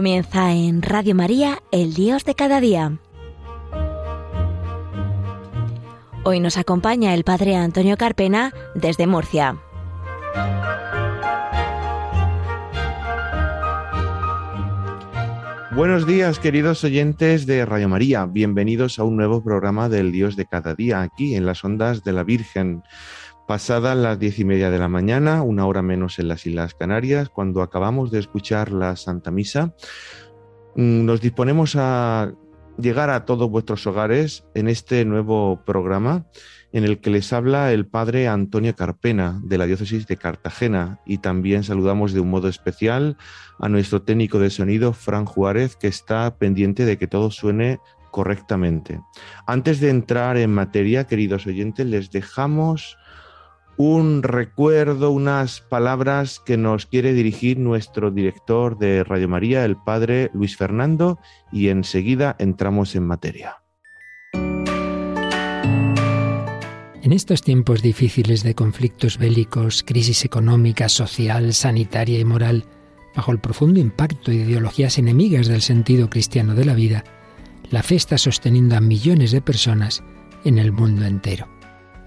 Comienza en Radio María, el Dios de cada día. Hoy nos acompaña el Padre Antonio Carpena desde Murcia. Buenos días, queridos oyentes de Radio María. Bienvenidos a un nuevo programa del Dios de cada día, aquí en las ondas de la Virgen. Pasadas las diez y media de la mañana, una hora menos en las Islas Canarias, cuando acabamos de escuchar la Santa Misa, mm, nos disponemos a llegar a todos vuestros hogares en este nuevo programa en el que les habla el padre Antonio Carpena de la diócesis de Cartagena y también saludamos de un modo especial a nuestro técnico de sonido Fran Juárez que está pendiente de que todo suene correctamente. Antes de entrar en materia, queridos oyentes, les dejamos un recuerdo, unas palabras que nos quiere dirigir nuestro director de Radio María, el padre Luis Fernando, y enseguida entramos en materia. En estos tiempos difíciles de conflictos bélicos, crisis económica, social, sanitaria y moral, bajo el profundo impacto de ideologías enemigas del sentido cristiano de la vida, la fe está sosteniendo a millones de personas en el mundo entero.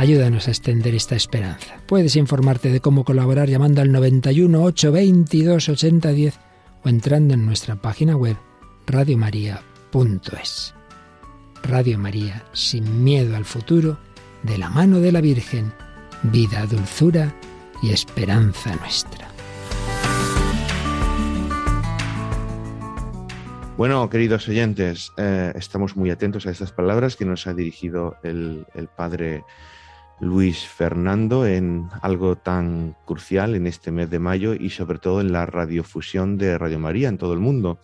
Ayúdanos a extender esta esperanza. Puedes informarte de cómo colaborar llamando al 91 822 8010 o entrando en nuestra página web radiomaria.es. Radio María, sin miedo al futuro, de la mano de la Virgen, vida, dulzura y esperanza nuestra. Bueno, queridos oyentes, eh, estamos muy atentos a estas palabras que nos ha dirigido el, el Padre Luis Fernando en algo tan crucial en este mes de mayo y sobre todo en la radiofusión de Radio María en todo el mundo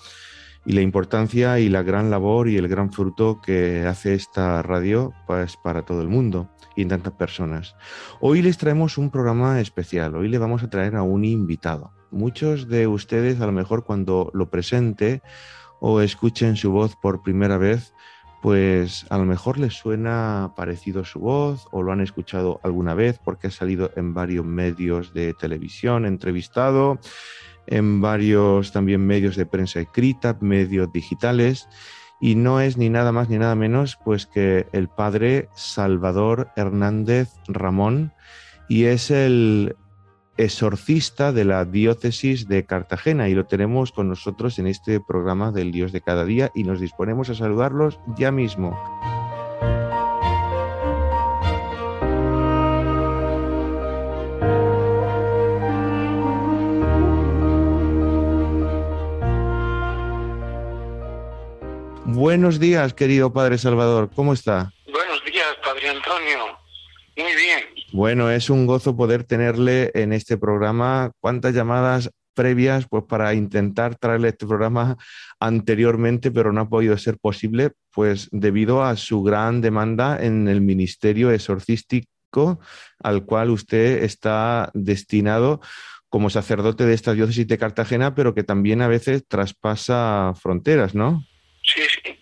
y la importancia y la gran labor y el gran fruto que hace esta radio pues para todo el mundo y en tantas personas. Hoy les traemos un programa especial, hoy le vamos a traer a un invitado. Muchos de ustedes a lo mejor cuando lo presente o escuchen su voz por primera vez pues a lo mejor les suena parecido su voz o lo han escuchado alguna vez porque ha salido en varios medios de televisión, entrevistado, en varios también medios de prensa escrita, medios digitales, y no es ni nada más ni nada menos pues que el padre Salvador Hernández Ramón, y es el exorcista de la diócesis de Cartagena y lo tenemos con nosotros en este programa del Dios de cada día y nos disponemos a saludarlos ya mismo. Buenos días, querido Padre Salvador, ¿cómo está? Buenos días, Padre Antonio. Muy bien. Bueno, es un gozo poder tenerle en este programa. ¿Cuántas llamadas previas pues para intentar traerle este programa anteriormente, pero no ha podido ser posible, pues debido a su gran demanda en el ministerio exorcístico al cual usted está destinado como sacerdote de esta diócesis de Cartagena, pero que también a veces traspasa fronteras, ¿no? Sí, sí,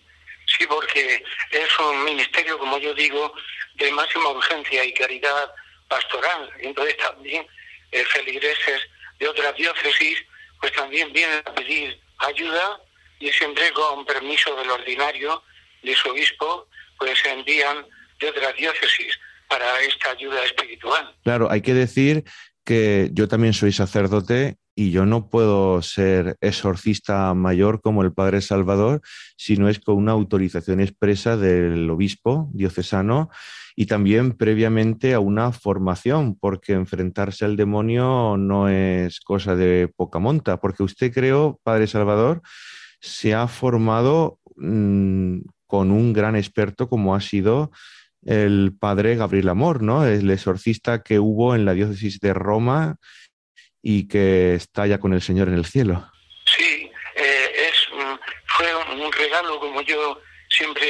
sí, porque es un ministerio, como yo digo, de máxima urgencia y caridad pastoral. Entonces también eh, feligreses de otras diócesis pues también vienen a pedir ayuda y siempre con permiso del ordinario de su obispo pues envían de otras diócesis para esta ayuda espiritual. Claro, hay que decir que yo también soy sacerdote y yo no puedo ser exorcista mayor como el Padre Salvador si no es con una autorización expresa del obispo diocesano y también previamente a una formación, porque enfrentarse al demonio no es cosa de poca monta, porque usted creo, Padre Salvador, se ha formado mm, con un gran experto como ha sido el padre Gabriel Amor, ¿no? El exorcista que hubo en la diócesis de Roma y que está ya con el Señor en el cielo. Sí, eh, es, fue un regalo como yo siempre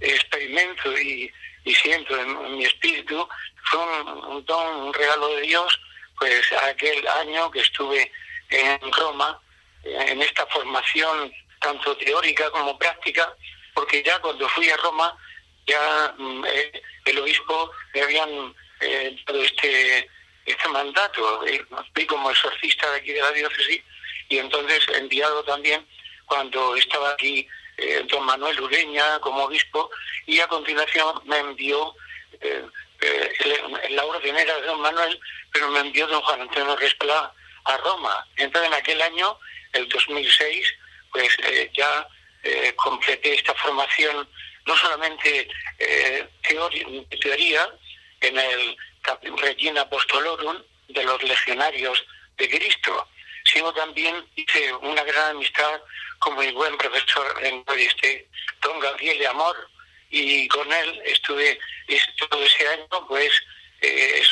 experimento y, siento en, mi espíritu, fue un, don, un regalo de Dios, pues aquel año que estuve en Roma, en esta formación tanto teórica como práctica, porque ya cuando fui a Roma, ya mm, eh, el obispo me habían eh, dado este este mandato. Fui como exorcista de aquí de la diócesis y entonces enviado también cuando estaba aquí eh, don Manuel Ureña como obispo y a continuación me envió eh, eh, la ordinera de don Manuel, pero me envió don Juan Antonio Resplá a Roma. Entonces en aquel año, el 2006, pues ya completé esta formación no solamente teoría en el Regina Apostolorum de los legionarios de Cristo, sino también hice una gran amistad con mi buen profesor en este, don Gabriel de Amor, y con él estuve todo ese año pues eh,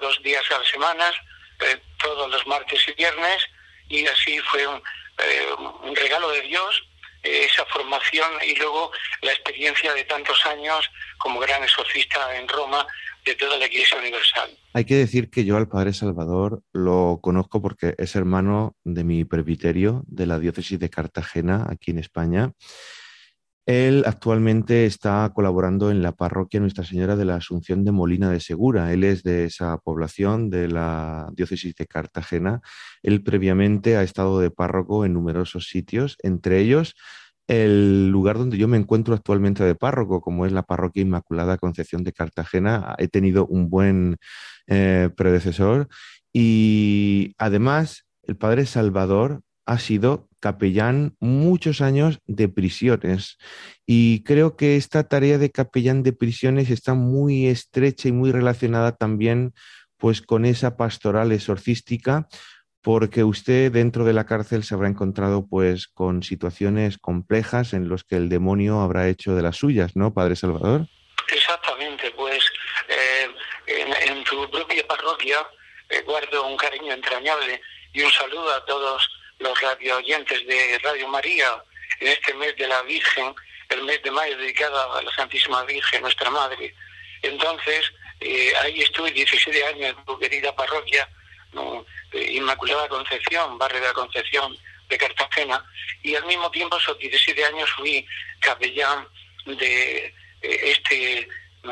dos días a la semana, eh, todos los martes y viernes, y así fue un, eh, un regalo de Dios esa formación y luego la experiencia de tantos años como gran exorcista en Roma de toda la Iglesia Universal. Hay que decir que yo al Padre Salvador lo conozco porque es hermano de mi presbiterio de la diócesis de Cartagena, aquí en España. Él actualmente está colaborando en la parroquia Nuestra Señora de la Asunción de Molina de Segura. Él es de esa población de la diócesis de Cartagena. Él previamente ha estado de párroco en numerosos sitios, entre ellos el lugar donde yo me encuentro actualmente de párroco, como es la Parroquia Inmaculada Concepción de Cartagena. He tenido un buen eh, predecesor y además el Padre Salvador ha sido capellán muchos años de prisiones y creo que esta tarea de capellán de prisiones está muy estrecha y muy relacionada también pues con esa pastoral exorcística porque usted dentro de la cárcel se habrá encontrado pues con situaciones complejas en las que el demonio habrá hecho de las suyas, ¿no, Padre Salvador? Exactamente, pues eh, en, tu propia parroquia eh, guardo un cariño entrañable y un saludo a todos los radio oyentes de Radio María en este mes de la Virgen, el mes de mayo dedicado a la Santísima Virgen, nuestra Madre. Entonces, eh, ahí estuve 17 años en tu querida parroquia, Inmaculada Concepción, barrio de la Concepción de Cartagena, y al mismo tiempo, esos 17 años fui capellán de eh, este,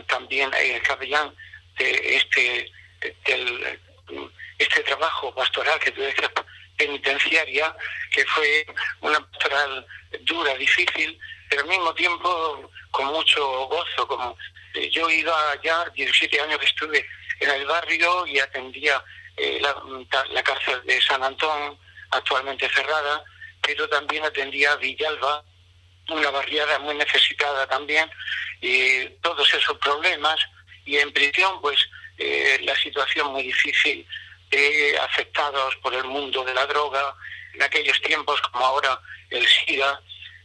también eh, capellán de este, del, este trabajo pastoral que tuve penitenciaria, que fue una pastoral dura, difícil, pero al mismo tiempo con mucho gozo. Como eh, yo iba ya 17 años que estuve en el barrio y atendía eh, la, cárcel de San Antón, actualmente cerrada, pero también atendía Villalba, una barriada muy necesitada también, y todos esos problemas, y en prisión, pues eh, la situación muy difícil de afectados por el mundo de la droga, en aquellos tiempos como ahora el SIDA,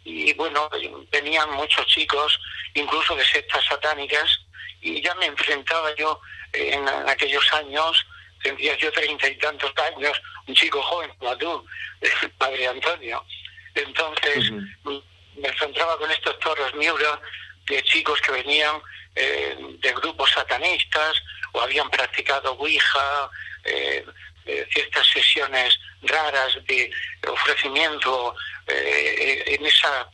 y bueno, venían muchos chicos, incluso de sectas satánicas, y ya me enfrentaba yo en aquellos años tendría yo treinta y tantos años, un chico joven como tú, padre Antonio. Entonces me encontraba con estos torres Miura de chicos que venían eh, de grupos satanistas o habían practicado Ouija, eh, eh, ciertas sesiones raras de ofrecimiento en esa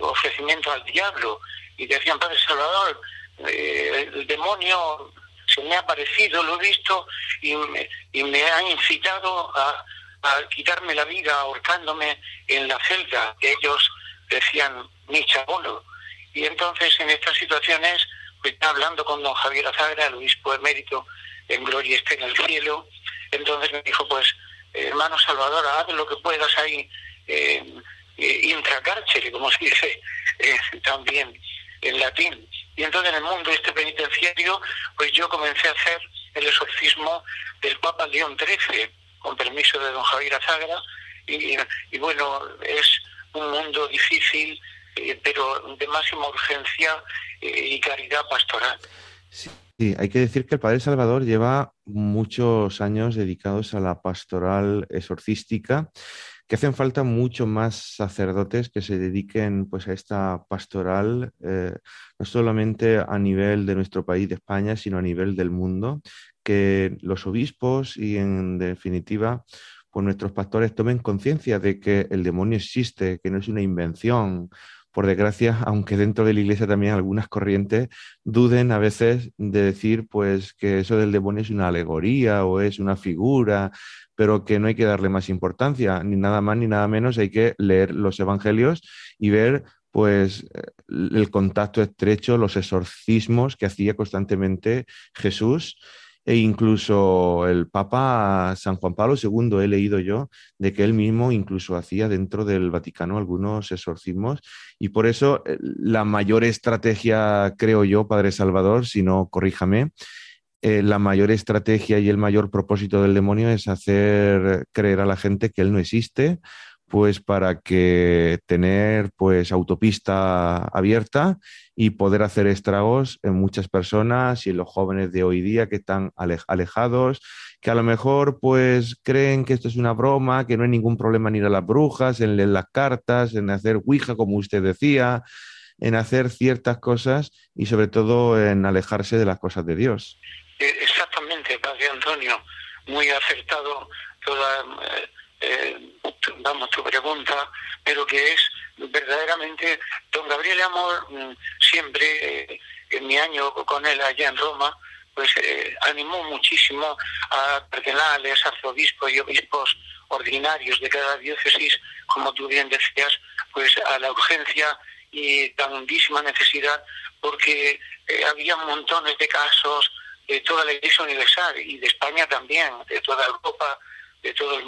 ofrecimiento al diablo y decían Padre Salvador eh, el demonio se me ha aparecido, lo he visto y me, y me ha incitado a, quitarme la vida ahorcándome en la celda que ellos decían mi chabolo. Y entonces en estas situaciones, pues, hablando con don Javier Azagra, el obispo emérito, en gloria esté en el cielo, entonces me dijo, pues, hermano Salvador, haz lo que puedas ahí, eh, eh como se dice eh, también en latín. Y entonces en el mundo este penitenciario, pues yo comencé a hacer el exorcismo del Papa León XIII, con permiso de don Javier Azagra, y, bueno, es un mundo difícil, eh, pero de máxima urgencia eh, y caridad pastoral. Sí, hay que decir que el Padre Salvador lleva muchos años dedicados a la pastoral exorcística que hacen falta mucho más sacerdotes que se dediquen pues, a esta pastoral, eh, no solamente a nivel de nuestro país, de España, sino a nivel del mundo, que los obispos y en definitiva pues nuestros pastores tomen conciencia de que el demonio existe, que no es una invención. Por desgracia, aunque dentro de la iglesia también algunas corrientes duden a veces de decir pues que eso del demonio es una alegoría o es una figura, pero que no hay que darle más importancia, ni nada más ni nada menos, hay que leer los evangelios y ver pues el contacto estrecho, los exorcismos que hacía constantemente Jesús e incluso el Papa San Juan Pablo II, he leído yo, de que él mismo incluso hacía dentro del Vaticano algunos exorcismos y por eso eh, la mayor estrategia, creo yo, Padre Salvador, si no, corríjame, eh, la mayor estrategia y el mayor propósito del demonio es hacer creer a la gente que él no existe, pues para que tener pues autopista abierta y poder hacer estragos en muchas personas y en los jóvenes de hoy día que están alejados, que a lo mejor pues creen que esto es una broma, que no hay ningún problema en ir a las brujas, en leer las cartas, en hacer Ouija, como usted decía, en hacer ciertas cosas y sobre todo en alejarse de las cosas de Dios. Eh, exactamente, Padre Antonio, muy acertado toda, eh, eh, vamos, tu pregunta, pero que es verdaderamente, don Gabriel Amor, mm, siempre en mi año con él allá en Roma, pues animó muchísimo a cardenales, arzobispos y obispos ordinarios de cada diócesis, como tú bien decías, pues a la urgencia y grandísima necesidad, porque había montones de casos de toda la Iglesia Universal y de España también, de toda Europa, de toda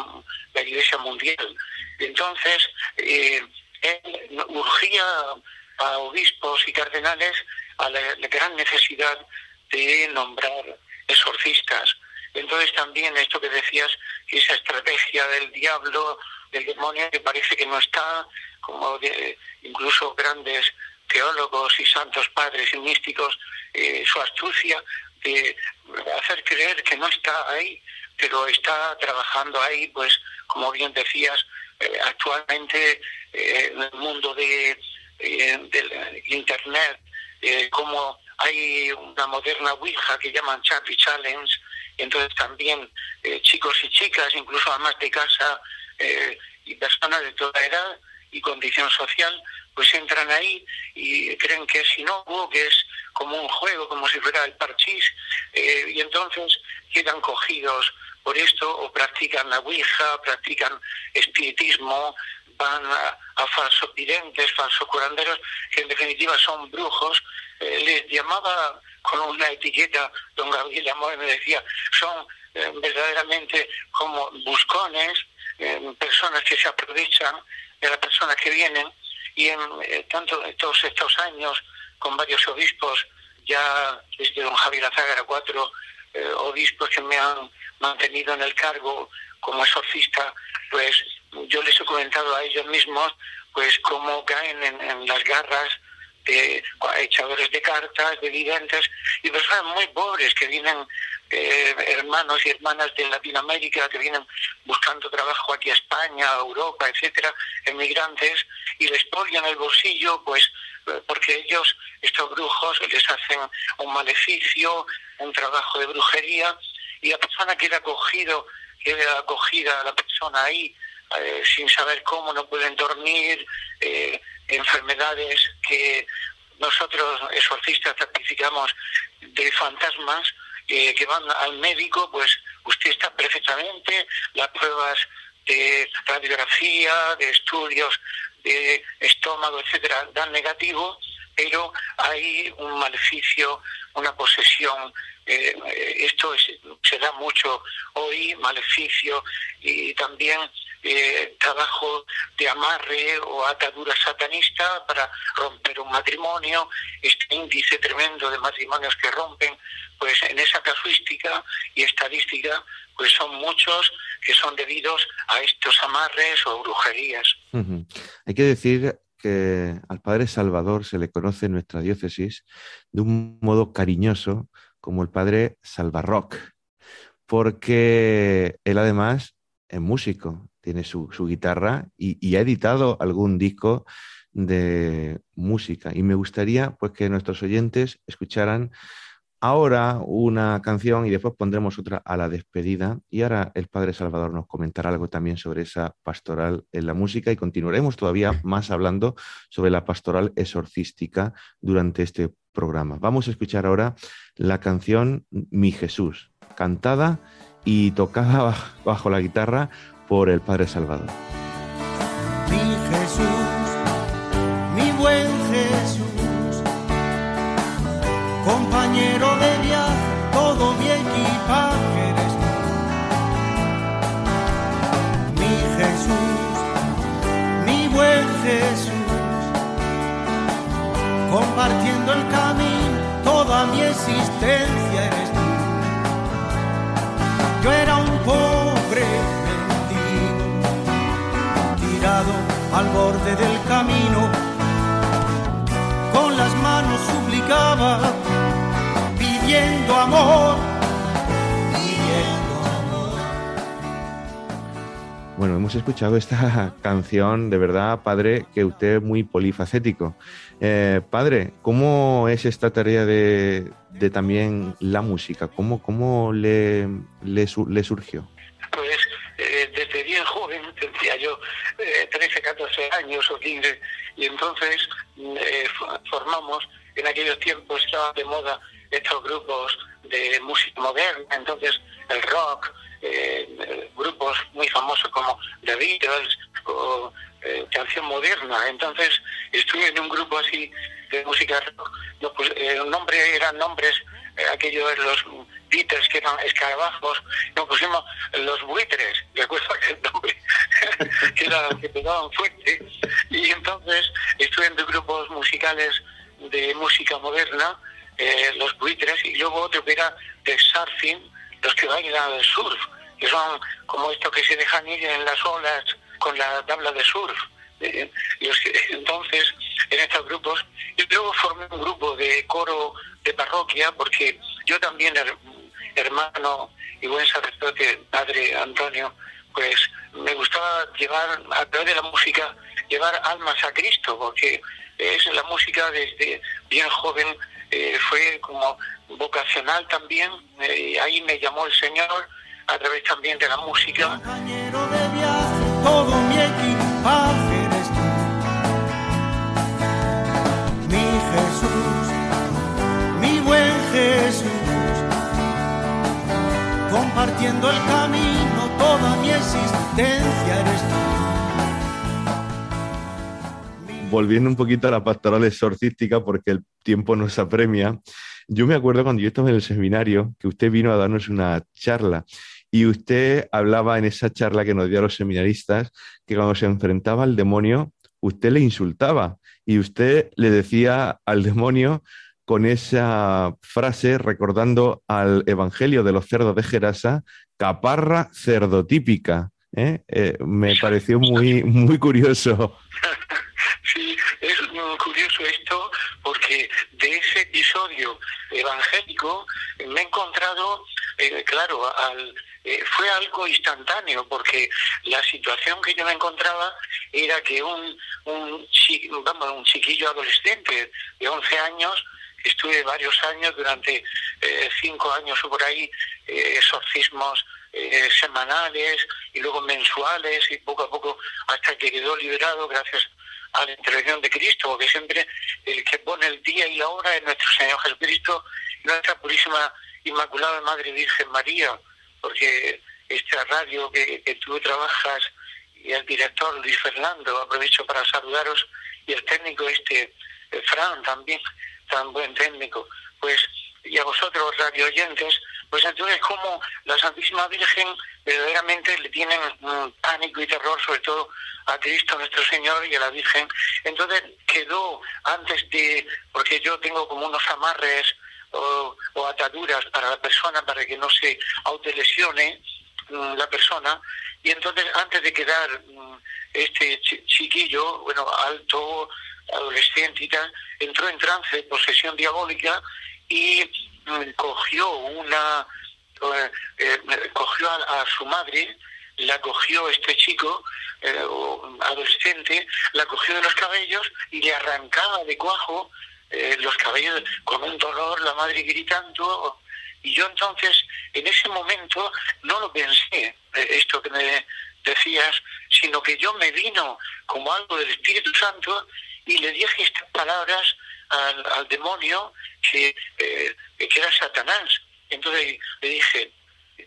la Iglesia Mundial. Entonces, eh, él urgía a obispos y cardenales a la, gran necesidad de nombrar exorcistas. Entonces también esto que decías, esa estrategia del diablo, del demonio, que parece que no está, como de, incluso grandes teólogos y santos padres y místicos, eh, su astucia de hacer creer que no está ahí, pero está trabajando ahí, pues como bien decías, eh, actualmente eh, en el mundo de, eh, del Internet, como hay una moderna Ouija que llaman Chappy Challenge, entonces también chicos y chicas, incluso amas de casa y personas de toda edad y condición social, pues entran ahí y creen que es inocuo, que es como un juego, como si fuera el parchís, eh, y entonces quedan cogidos por esto o practican la Ouija, practican espiritismo, van a, falsos videntes, falsos curanderos, que en definitiva son brujos. Eh, les llamaba con una etiqueta, don Gabriel Amor me decía, son eh, verdaderamente como buscones, personas que se aprovechan de las personas que vienen y en tanto todos estos años con varios obispos, ya desde don Javier Azágara, cuatro eh, obispos que me han mantenido en el cargo como exorcista, pues yo les he comentado a ellos mismos pues cómo caen en, las garras de echadores de cartas, de videntes y personas muy pobres que vienen eh, hermanos y hermanas de Latinoamérica que vienen buscando trabajo aquí a España, a Europa, etcétera, emigrantes, y les ponen el bolsillo, pues porque ellos, estos brujos, les hacen un maleficio, un trabajo de brujería, y la persona queda acogido, queda acogida a la persona ahí, eh, sin saber cómo, no pueden dormir, eh, enfermedades que nosotros exorcistas certificamos de fantasmas eh, que van al médico, pues usted está perfectamente, las pruebas de radiografía, de estudios de estómago, etcétera, dan negativo, pero hay un maleficio, una posesión. Eh, esto se da mucho hoy, maleficio, y también eh, trabajo de amarre o atadura satanista para romper un matrimonio, este índice tremendo de matrimonios que rompen, pues en esa casuística y estadística, pues son muchos que son debidos a estos amarres o brujerías. Hay que decir que al Padre Salvador se le conoce en nuestra diócesis de un modo cariñoso como el Padre Salvarrock, porque él además es músico, tiene su, guitarra y, ha editado algún disco de música. Y me gustaría pues que nuestros oyentes escucharan ahora una canción y después pondremos otra a la despedida. Y ahora el Padre Salvador nos comentará algo también sobre esa pastoral en la música y continuaremos todavía más hablando sobre la pastoral exorcística durante este programa. Vamos a escuchar ahora la canción Mi Jesús, cantada y tocada bajo la guitarra por el Padre Salvador. Compartiendo el camino, toda mi existencia eres tú. Yo era un pobre al borde del camino, con las manos suplicaba, pidiendo amor, Bueno, hemos escuchado esta canción, de verdad, padre, que usted es muy polifacético. Eh, padre, ¿cómo es esta tarea de, también la música? ¿Cómo, cómo le, le surgió? Pues eh, desde bien joven, tendría yo 13, eh, 14 años o 15, y entonces mm, eh, formamos, en aquellos tiempos estaban de moda estos grupos de música moderna, entonces el rock, grupos muy famosos como The Beatles o canción moderna, entonces estuve en un grupo así de música rock, pues, el nombre eran nombres, aquellos los Beatles que eran escarabajos, nos pusimos los buitres, recuerdo el nombre, que, era, que pegaban fuerte, y entonces estuve en grupos musicales de música moderna, eh, los buitres, y luego otro que era de surfing, los que bailan el surf, que son como estos que se dejan ir en las olas con la tabla de surf. Eh, entonces, en estos grupos, y luego formé un grupo de coro de parroquia, porque yo también hermano y buen sacerdote, padre Antonio, pues me gustaba llevar, a través de la música, llevar almas a Cristo, porque es la música desde bien joven, eh, fue como vocacional también, eh, ahí me llamó el Señor a través también de la música. todo mi equipaje. Mi Jesús, mi buen Jesús compartiendo el camino, toda mi existencia eres tú. Volviendo un poquito a la pastoral exorcística, porque el tiempo nos apremia, yo me acuerdo cuando yo estaba en el seminario que usted vino a darnos una charla y usted hablaba en esa charla que nos dio a los seminaristas que cuando se enfrentaba al demonio, usted le insultaba y usted le decía al demonio con esa frase recordando al Evangelio de los cerdos de Gerasa, caparra cerdotípica. ¿eh? Eh, me pareció muy, muy curioso. Sí, es curioso esto porque de ese episodio evangélico me he encontrado, eh, claro, al, fue algo instantáneo porque la situación que yo me encontraba era que un, un, un chiquillo adolescente de 11 años estuve varios años, durante eh, cinco años o por ahí, eh, exorcismos eh, semanales y luego mensuales y poco a poco hasta que quedó liberado gracias a la intervención de Cristo, porque siempre el que pone el día y la hora es nuestro Señor Jesucristo nuestra purísima Inmaculada Madre Virgen María, porque esta radio que, tú trabajas y el director Luis Fernando, aprovecho para saludaros, y el técnico este, eh, Fran también, tan buen técnico, pues y a vosotros radio oyentes, pues entonces como la Santísima Virgen verdaderamente le tienen pánico y terror, sobre todo a Cristo nuestro Señor y a la Virgen. Entonces quedó antes de, porque yo tengo como unos amarres o, ataduras para la persona para que no se autolesione mm, la persona, y entonces antes de quedar mm, este chiquillo, bueno, alto, adolescente y tal, entró en trance posesión diabólica y mm, cogió una eh, eh, cogió a, su madre, la cogió este chico, eh, adolescente, la cogió de los cabellos y le arrancaba de cuajo los cabellos con un dolor, la madre gritando. Y yo entonces, en ese momento, no lo pensé, esto que me decías, sino que yo me vino como algo del Espíritu Santo y le dije estas palabras al, demonio que era Satanás. Entonces le dije,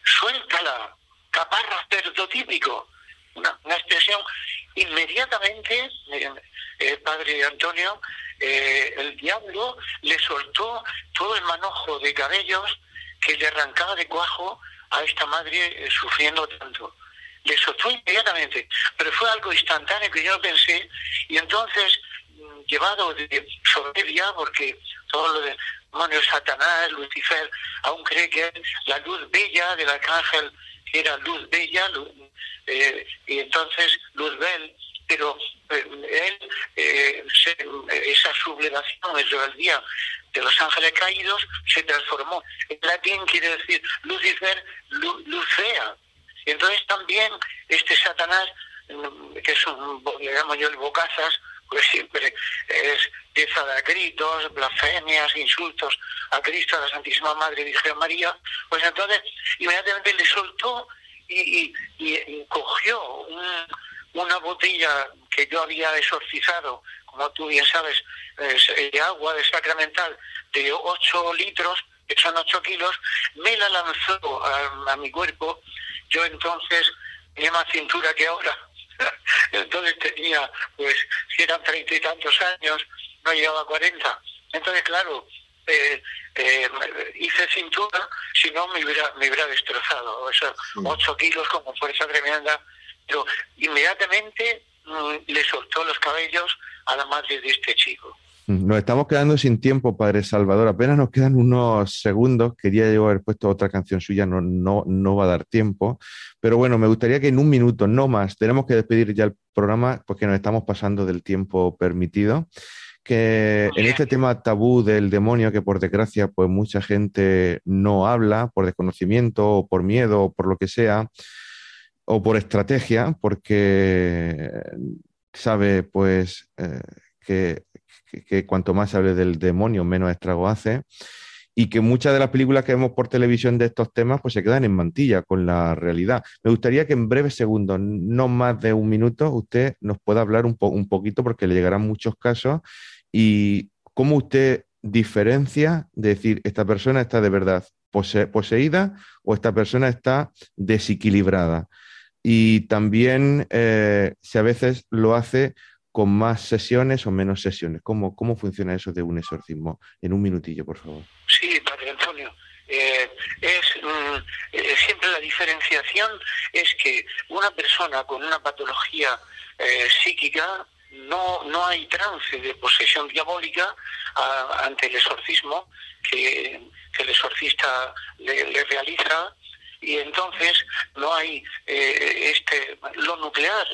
suéltala, caparra típico Una, una expresión inmediatamente, eh, eh, padre Antonio, eh, el diablo le soltó todo el manojo de cabellos que le arrancaba de cuajo a esta madre sufriendo tanto. Le soltó inmediatamente, pero fue algo instantáneo que yo no pensé, y entonces, mm, llevado de soberbia, porque todo lo de demonio Satanás, Lucifer, aún cree que la luz bella del arcángel, era luz bella, eh, y entonces luz bel, pero eh, él, eh, esa sublevación, esa rebeldía de los ángeles caídos se transformó. En latín quiere decir Lucifer, lucea. Entonces también este Satanás, mm, que es un, le llamo yo el bocazas, pues siempre es empieza a gritos, blasfemias, insultos a Cristo, a la Santísima Madre Virgen María, pues entonces inmediatamente le soltó y, cogió una botella que yo había exorcizado, como tú bien sabes, de agua de sacramental de 8 litros, que son 8 kilos, me la lanzó a, a mi cuerpo. Yo entonces tenía más cintura que ahora. entonces tenía, pues, si eran treinta y tantos años, no llegaba a 40. Entonces, claro, eh, eh, hice cintura, si no me hubiera, me hubiera destrozado. O sea, 8 kilos como fuerza tremenda. Pero inmediatamente mm, le soltó los cabellos a la madre de este chico. Nos estamos quedando sin tiempo, Padre Salvador. Apenas nos quedan unos segundos. Quería yo haber puesto otra canción suya, no, no, no va a dar tiempo. Pero bueno, me gustaría que en un minuto, no más, tenemos que despedir ya el programa porque nos estamos pasando del tiempo permitido que en este tema tabú del demonio, que por desgracia, pues mucha gente no habla por desconocimiento o por miedo o por lo que sea, o por estrategia, porque sabe pues eh, que, que, cuanto más se hable del demonio, menos estrago hace, y que muchas de las películas que vemos por televisión de estos temas pues se quedan en mantilla con la realidad. Me gustaría que en breves segundos, no más de un minuto, usted nos pueda hablar un, un poquito, porque le llegarán muchos casos y cómo usted diferencia de decir, esta persona está de verdad poseída o esta persona está desequilibrada. Y también eh, si a veces lo hace con más sesiones o menos sesiones. ¿Cómo, ¿Cómo funciona eso de un exorcismo? En un minutillo, por favor. Sí, Padre Antonio. Eh, es mm, eh, siempre la diferenciación es que una persona con una patología psíquica no, no hay trance de posesión diabólica ante el exorcismo que, el exorcista le, realiza y entonces no hay eh, este lo nuclear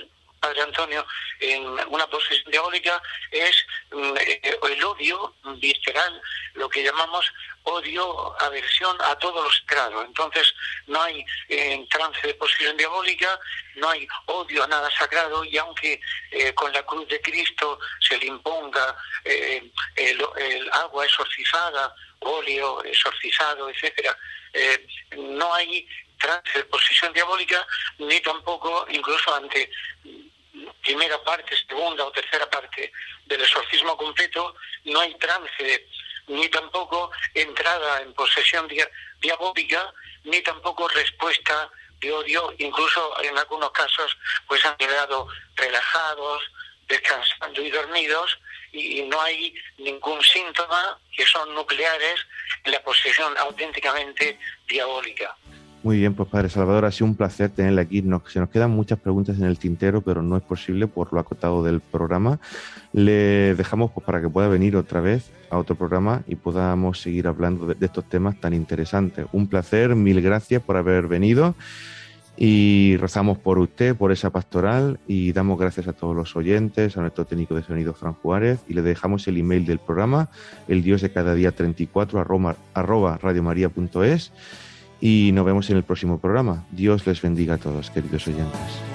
Padre Antonio, en una posesión diabólica es mm, eh, el odio visceral, lo que llamamos odio, aversión a todo lo sagrado. Entonces, no hay en trance de posesión diabólica, no hay odio a nada sagrado, y aunque eh, con la cruz de Cristo se le imponga eh, el, agua exorcizada, óleo exorcizado, etcétera, no hay trance de posesión diabólica, ni tampoco incluso ante primera parte, segunda o tercera parte del exorcismo completo, no hay trance, ni tampoco entrada en posesión diabólica, ni tampoco respuesta de odio, incluso en algunos casos pues han quedado relajados, descansando y dormidos y no hay ningún síntoma que son nucleares en la posesión auténticamente diabólica. Muy bien, pues Padre Salvador, ha sido un placer tenerle aquí. se nos quedan muchas preguntas en el tintero, pero no es posible por lo acotado del programa. Le dejamos pues, para que pueda venir otra vez a otro programa y podamos seguir hablando de estos temas tan interesantes. Un placer, mil gracias por haber venido y rezamos por usted, por esa pastoral y damos gracias a todos los oyentes, a nuestro técnico de sonido Fran Juárez y le dejamos el email del programa, el dios de cada día 34 arroba, arroba radiomaria.es y nos vemos en el próximo programa. Dios les bendiga a todos, queridos oyentes.